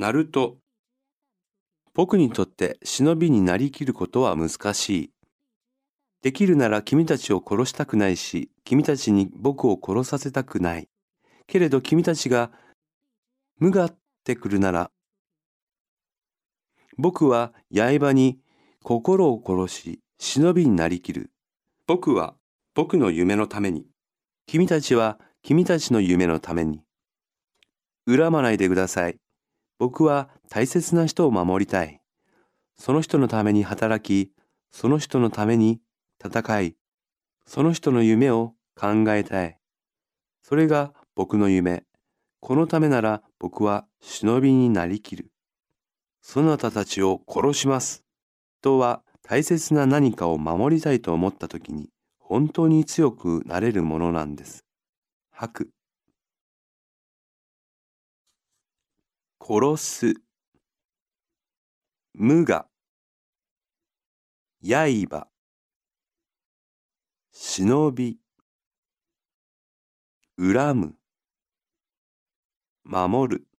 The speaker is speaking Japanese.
ナルト僕にとって忍びになりきることは難しい。できるなら君たちを殺したくないし、君たちに僕を殺させたくない。けれど君たちが無がってくるなら、僕は刃に心を殺し、忍びになりきる。僕は僕の夢のために。君たちは君たちの夢のために。恨まないでください。僕は大切な人を守りたい。その人のために働き、その人のために戦い、その人の夢を考えたい。それが僕の夢。このためなら僕は忍びになりきる。そなたたちを殺します。人は大切な何かを守りたいと思った時に本当に強くなれるものなんです。吐く。殺す。無我。刃。忍び。恨む。守る。